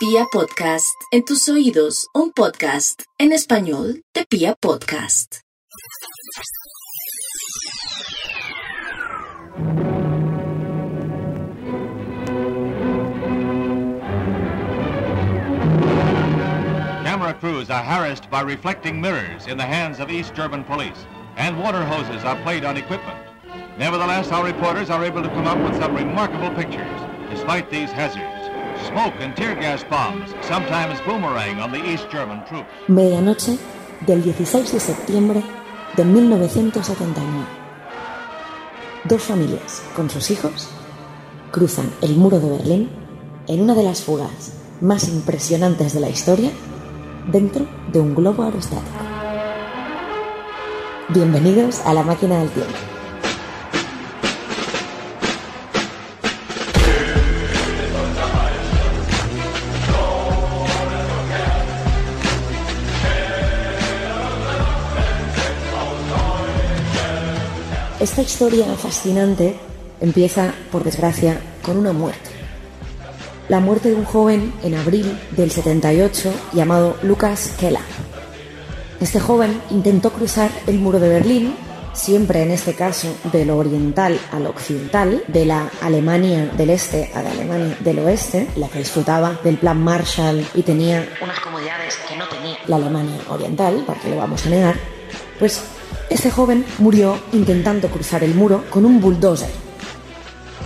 Pia Podcast, en tus oídos, un podcast en español de Pia Podcast. Camera crews are harassed by reflecting mirrors in the hands of East German police, and water hoses are played on equipment. Nevertheless, our reporters are able to come up with some remarkable pictures, despite these hazards. Smoke and tear gas bombs sometimes boomerang on the East German troops. Medianoche del 16 de septiembre de 1979. Dos familias con sus hijos cruzan el muro de Berlín en una de las fugas más impresionantes de la historia dentro de un globo aerostático. Bienvenidos a la máquina del tiempo. Esta historia fascinante empieza, por desgracia, con una muerte. La muerte de un joven en abril del 78 llamado Lucas Keller. Este joven intentó cruzar el muro de Berlín, siempre en este caso de lo oriental al occidental, de la Alemania del este a la Alemania del oeste, la que disfrutaba del plan Marshall y tenía unas comodidades que no tenía la Alemania oriental, porque lo vamos a negar, pues este joven murió intentando cruzar el muro con un bulldozer.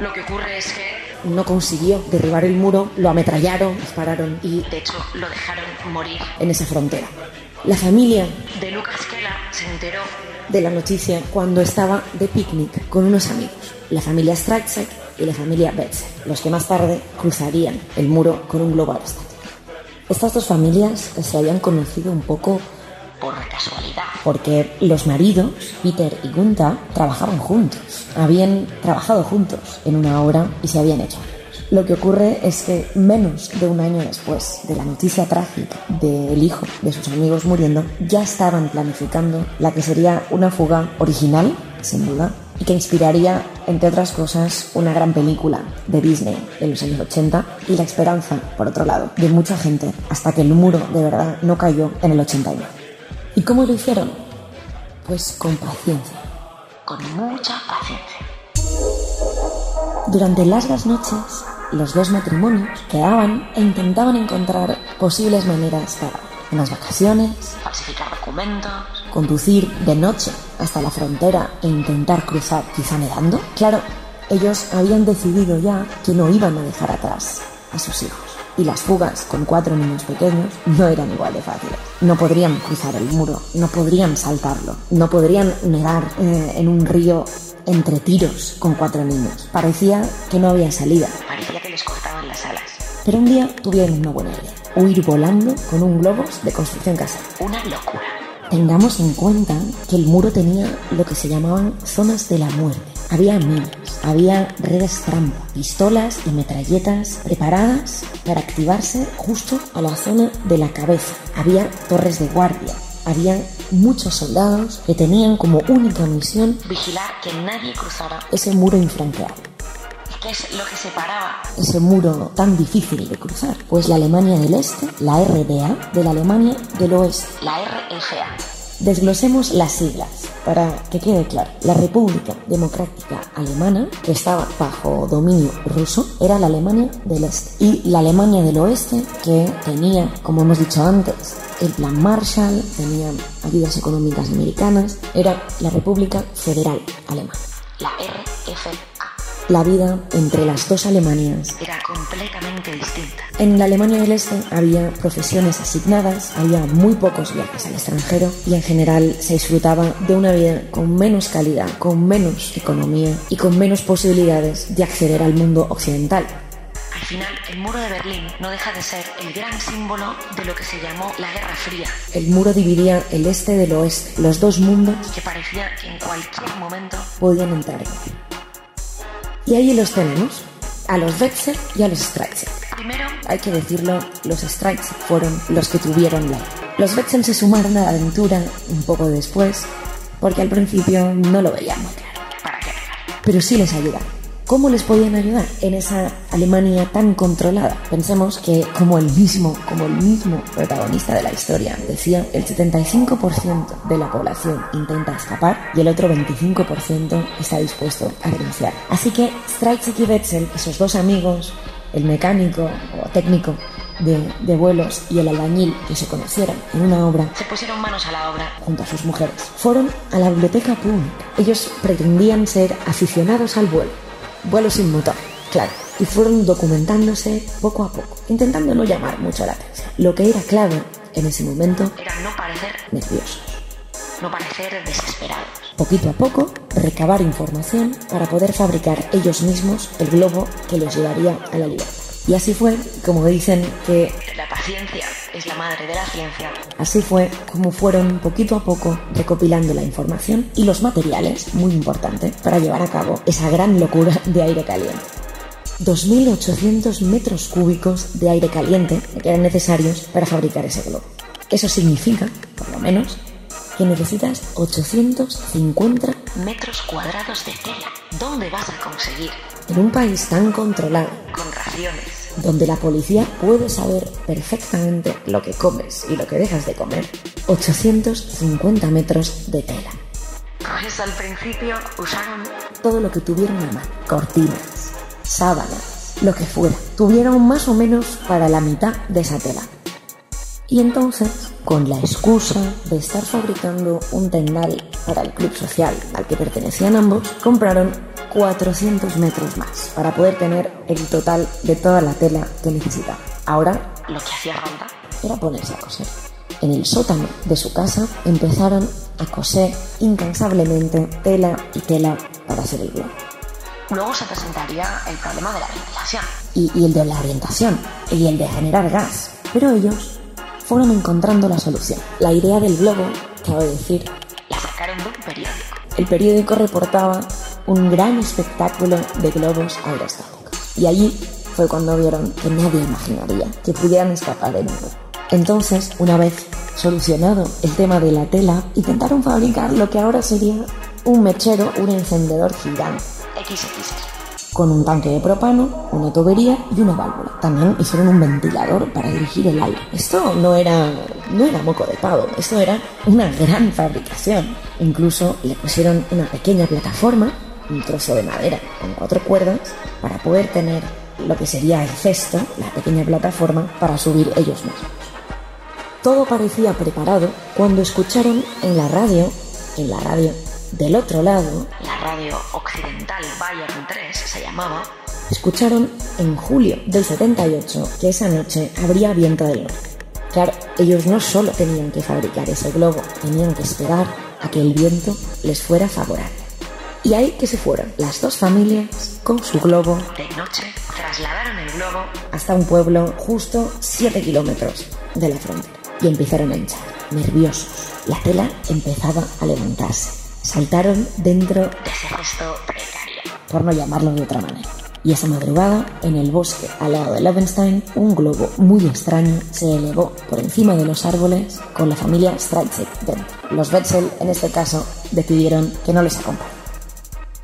Lo que ocurre es que no consiguió derribar el muro, lo ametrallaron, dispararon y de hecho lo dejaron morir en esa frontera. La familia de Lucas Keller se enteró de la noticia cuando estaba de picnic con unos amigos, la familia Strachek y la familia Betzer, los que más tarde cruzarían el muro con un globo aerostático. Estas dos familias se habían conocido un poco por casualidad. Porque los maridos, Peter y Gunther, trabajaban juntos. Habían trabajado juntos en una obra y se habían hecho. Lo que ocurre es que menos de un año después de la noticia trágica del hijo de sus amigos muriendo, ya estaban planificando la que sería una fuga original, sin duda, y que inspiraría, entre otras cosas, una gran película de Disney en los años 80 y la esperanza, por otro lado, de mucha gente hasta que el muro de verdad no cayó en el 89. ¿Y cómo lo hicieron? Pues con paciencia, con mucha paciencia. Durante largas noches, los dos matrimonios quedaban e intentaban encontrar posibles maneras para unas vacaciones, falsificar documentos, conducir de noche hasta la frontera e intentar cruzar quizá nedando. Claro, ellos habían decidido ya que no iban a dejar atrás a sus hijos y las fugas con cuatro niños pequeños no eran igual de fáciles. No podrían cruzar el muro, no podrían saltarlo, no podrían nedar eh, en un río entre tiros con cuatro niños. Parecía que no había salida. Parecía que les cortaban las alas. Pero un día tuvieron una buena idea. Huir volando con un globo de construcción casera. Una locura. Tengamos en cuenta que el muro tenía lo que se llamaban zonas de la muerte. Había minas, había redes trampa, pistolas y metralletas preparadas para activarse justo a la zona de la cabeza. Había torres de guardia, había muchos soldados que tenían como única misión vigilar que nadie cruzara ese muro infranqueable. ¿Qué es lo que separaba ese muro tan difícil de cruzar? Pues la Alemania del Este, la RDA, de la Alemania del Oeste, la RFA. Desglosemos las siglas para que quede claro. La República Democrática Alemana, que estaba bajo dominio ruso, era la Alemania del Este. Y la Alemania del Oeste, que tenía, como hemos dicho antes, el plan Marshall, tenía ayudas económicas americanas, era la República Federal Alemana, la RFA. La vida entre las dos Alemanias era completamente distinta. En la Alemania del Este había profesiones asignadas, había muy pocos viajes al extranjero y en general se disfrutaba de una vida con menos calidad, con menos economía y con menos posibilidades de acceder al mundo occidental. Al final, el muro de Berlín no deja de ser el gran símbolo de lo que se llamó la Guerra Fría. El muro dividía el este del oeste, los dos mundos que parecía que en cualquier momento podían entrar. Y ahí los tenemos, a los Wetzel y a los Streitzer. Primero, hay que decirlo, los Streitzer fueron los que tuvieron la... Los Wetzel se sumaron a la aventura un poco después, porque al principio no lo veían muy claro. ¿Para qué? Pero sí les ayudaron. ¿Cómo les podían ayudar en esa Alemania tan controlada? Pensemos que como el mismo, como el mismo protagonista de la historia decía, el 75% de la población intenta escapar y el otro 25% está dispuesto a renunciar. Así que Streitzik y Wetzel, esos dos amigos, el mecánico o técnico de, de, vuelos y el albañil que se conocieron en una obra, se pusieron manos a la obra junto a sus mujeres. Fueron a la biblioteca pública. Ellos pretendían ser aficionados al vuelo vuelo sin motor, claro, y fueron documentándose poco a poco, intentando no llamar mucho la atención. Lo que era clave en ese momento era no parecer nerviosos, no parecer desesperados. Poquito a poco, recabar información para poder fabricar ellos mismos el globo que los llevaría a la libertad. Y así fue como dicen que la paciencia es la madre de la ciencia. Así fue como fueron poquito a poco recopilando la información y los materiales, muy importante, para llevar a cabo esa gran locura de aire caliente. 2.800 metros cúbicos de aire caliente que eran necesarios para fabricar ese globo. Eso significa, por lo menos, que necesitas 850 metros cuadrados de tela. ¿Dónde vas a conseguir? En un país tan controlado, con raciones, donde la policía puede saber perfectamente lo que comes y lo que dejas de comer, 850 metros de tela. Pues al principio usaron todo lo que tuvieron a mano, cortinas, sábanas, lo que fuera. Tuvieron más o menos para la mitad de esa tela. Y entonces, con la excusa de estar fabricando un tendal para el club social al que pertenecían ambos, compraron 400 metros más para poder tener el total de toda la tela que necesitaba. Ahora, lo que hacía falta era ponerse a coser. En el sótano de su casa empezaron a coser incansablemente tela y tela para hacer el globo. Luego se presentaría el problema de la ventilación. Y, y el de la orientación, y el de generar gas. Pero ellos fueron encontrando la solución. La idea del globo, cabe decir, la sacaron de un periódico. El periódico reportaba un gran espectáculo de globos aerostáticos. Y allí fue cuando vieron que nadie imaginaría que pudieran escapar de nuevo. Entonces, una vez solucionado el tema de la tela, intentaron fabricar lo que ahora sería un mechero, un encendedor gigante. XXL. Con un tanque de propano, una tubería y una válvula. También hicieron un ventilador para dirigir el aire. Esto no era, no era moco de pavo, esto era una gran fabricación. Incluso le pusieron una pequeña plataforma un trozo de madera con cuatro cuerdas para poder tener lo que sería el cesto, la pequeña plataforma, para subir ellos mismos. Todo parecía preparado cuando escucharon en la radio, en la radio del otro lado, la radio occidental Bayern 3 se llamaba, escucharon en julio del 78 que esa noche habría viento del norte. Claro, ellos no solo tenían que fabricar ese globo, tenían que esperar a que el viento les fuera favorable. Y ahí que se fueron las dos familias con su globo. De noche trasladaron el globo hasta un pueblo justo 7 kilómetros de la frontera. Y empezaron a hinchar, nerviosos. La tela empezaba a levantarse. Saltaron dentro de ese gesto precario. Por no llamarlo de otra manera. Y esa madrugada, en el bosque al lado de Levenstein, un globo muy extraño se elevó por encima de los árboles con la familia Straitzek dentro. Los Wetzel, en este caso, decidieron que no les acompañaran.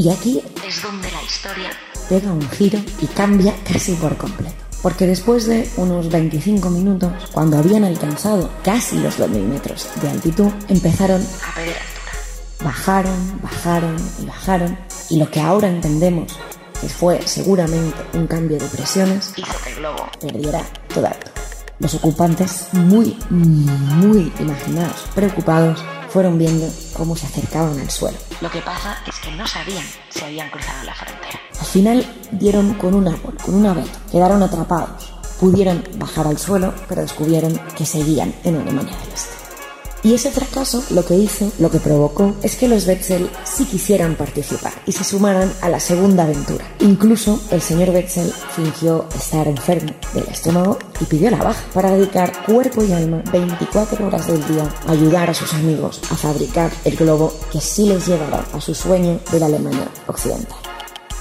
Y aquí es donde la historia pega un giro y cambia casi por completo. Porque después de unos 25 minutos, cuando habían alcanzado casi los 2.000 metros de altitud, empezaron a perder altura. Bajaron, bajaron y bajaron. Y lo que ahora entendemos que fue seguramente un cambio de presiones, hizo que el globo perdiera toda altura. Los ocupantes, muy, muy imaginados, preocupados, fueron viendo cómo se acercaban al suelo. Lo que pasa es que no sabían si habían cruzado la frontera. Al final dieron con un árbol, con un abeto. Quedaron atrapados. Pudieron bajar al suelo, pero descubrieron que seguían en Alemania del Este. Y ese fracaso lo que hizo, lo que provocó, es que los Wetzel sí quisieran participar y se sumaran a la segunda aventura. Incluso el señor Wetzel fingió estar enfermo del estómago y pidió la baja para dedicar cuerpo y alma 24 horas del día a ayudar a sus amigos a fabricar el globo que sí les llevará a su sueño de la Alemania occidental.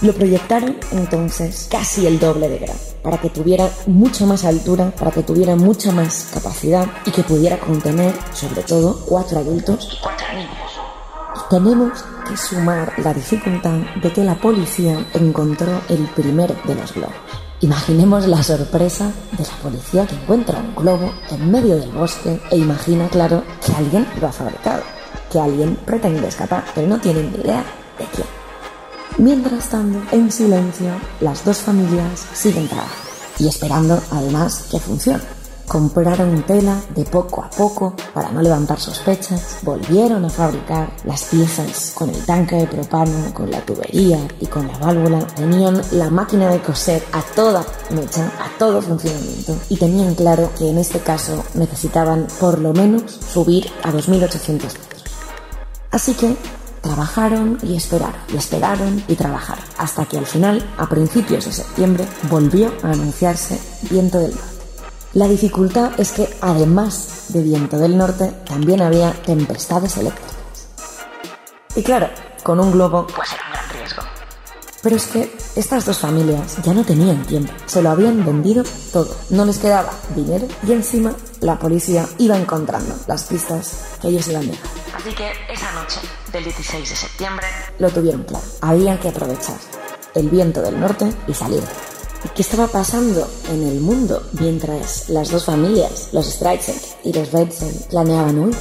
Lo proyectaron entonces casi el doble de grado, para que tuviera mucha más altura, para que tuviera mucha más capacidad y que pudiera contener, sobre todo, cuatro adultos y cuatro niños. tenemos que sumar la dificultad de que la policía encontró el primero de los globos. Imaginemos la sorpresa de la policía que encuentra un globo en medio del bosque e imagina, claro, que alguien lo ha fabricado, que alguien pretende escapar, pero no tienen ni idea de quién. Mientras tanto, en silencio, las dos familias siguen trabajando y esperando además que funcione. Compraron tela de poco a poco para no levantar sospechas, volvieron a fabricar las piezas con el tanque de propano, con la tubería y con la válvula. Tenían la máquina de coser a toda mecha, a todo funcionamiento y tenían claro que en este caso necesitaban por lo menos subir a 2.800 metros. Así que trabajaron y esperaron, y esperaron y trabajaron, hasta que al final, a principios de septiembre, volvió a anunciarse viento del norte. La dificultad es que además de viento del norte, también había tempestades eléctricas. Y claro, con un globo Pues era un gran riesgo. pero es que estas dos familias ya no tenían tiempo, se lo habían vendido todo, no les quedaba dinero y encima la policía iba encontrando las pistas que ellos iban dejando. Así que esa noche del 16 de septiembre, Lo tuvieron claro, había que aprovechar el viento del norte y salir. ¿Y qué estaba pasando en el mundo mientras las dos familias, los Streisand y los Betzel, planeaban huir?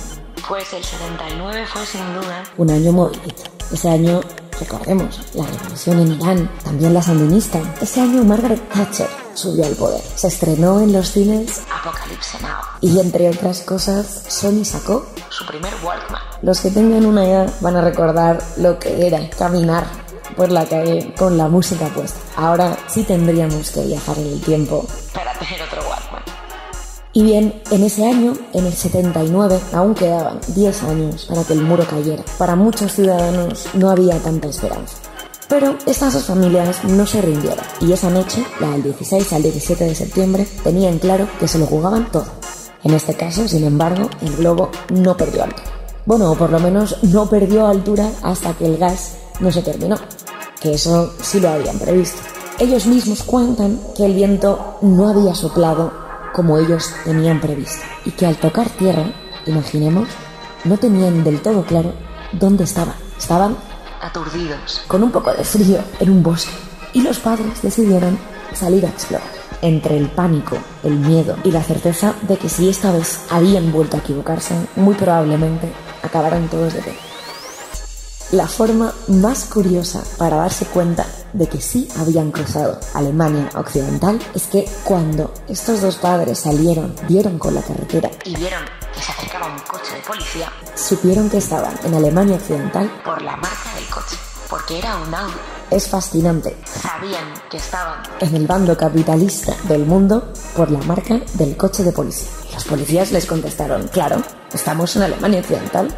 pues el 79 fue sin duda Un año movidito. Ese año, recordemos, la revolución en Irán, también la sandinista. Ese año Margaret Thatcher subió al poder. Se estrenó en los cines Apocalipse Now, y entre otras cosas, Sony sacó. su primer Walkman. Los que tengan una edad van a recordar lo que era caminar por la calle con la música puesta. Ahora sí tendríamos que viajar en el tiempo para tener otro. Y bien, en ese año, en el 79, aún quedaban 10 años para que el muro cayera. Para muchos ciudadanos no había tanta esperanza. Pero estas dos familias no se rindieron y esa noche, la del 16 al 17 de septiembre, tenían claro que se lo jugaban todo. En este caso, sin embargo, el globo no perdió altura. Bueno, o por lo menos no perdió altura hasta que el gas no se terminó, que eso sí lo habían previsto. Ellos mismos cuentan que el viento no había soplado como ellos tenían previsto y que al tocar tierra, imaginemos, no tenían del todo claro dónde estaban. Estaban Aturdidos. con un poco de frío en un bosque y los padres decidieron salir a explorar. Entre el pánico, el miedo y la certeza de que si esta vez habían vuelto a equivocarse, muy probablemente acabaran todos de pie. La forma más curiosa para darse cuenta de que sí habían cruzado Alemania Occidental es que cuando estos dos padres salieron, vieron con la carretera, Y vieron que se acercaba un coche de policía supieron que estaban en Alemania Occidental, por la marca del coche. Porque era un Audi. es fascinante. Sabían que estaban en el bando capitalista del mundo por la marca del coche de policía. Los policías les contestaron, claro, estamos en Alemania Occidental.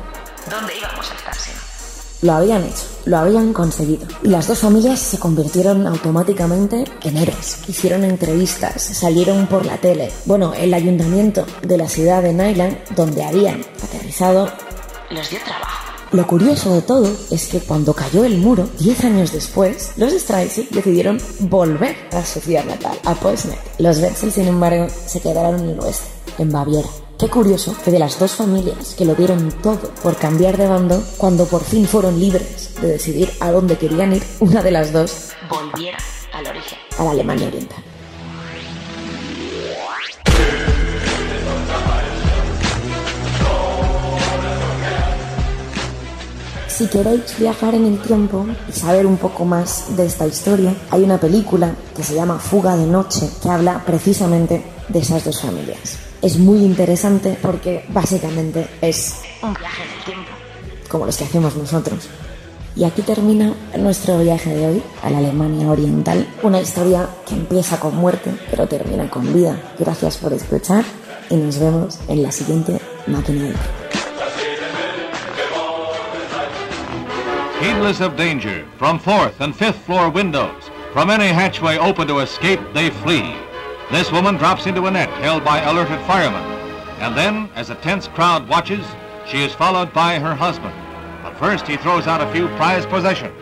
¿Dónde íbamos a estar? Lo habían hecho, lo habían conseguido. Y las dos familias se convirtieron automáticamente en héroes. Hicieron entrevistas, salieron por la tele. Bueno, el ayuntamiento de la ciudad de Nyland, donde habían aterrizado, Les dio trabajo. lo curioso de todo es que cuando cayó el muro, 10 años después, los Streisand decidieron volver a su ciudad natal, a Poznań. Los Wetzel, sin embargo, se quedaron en el oeste, en Baviera. Qué curioso que de las dos familias que lo dieron todo por cambiar de bando, cuando por fin fueron libres de decidir a dónde querían ir, una de las dos Volviera al origen. a la Alemania Oriental. Si queréis viajar en el tiempo y saber un poco más de esta historia, hay una película que se llama Fuga de Noche que habla precisamente de esas dos familias. Es muy interesante porque básicamente es Un viaje en el tiempo. como los que hacemos nosotros. Y aquí termina nuestro viaje de hoy a la Alemania Oriental, una historia que empieza con muerte pero termina con vida. Gracias por escuchar y nos vemos en la siguiente máquina tiempo. Heedless of danger, from fourth and fifth floor windows, from any hatchway open to escape, they flee. This woman drops into a net held by alerted firemen. And then, as a tense crowd watches, she is followed by her husband. But first, he throws out a few prized possessions.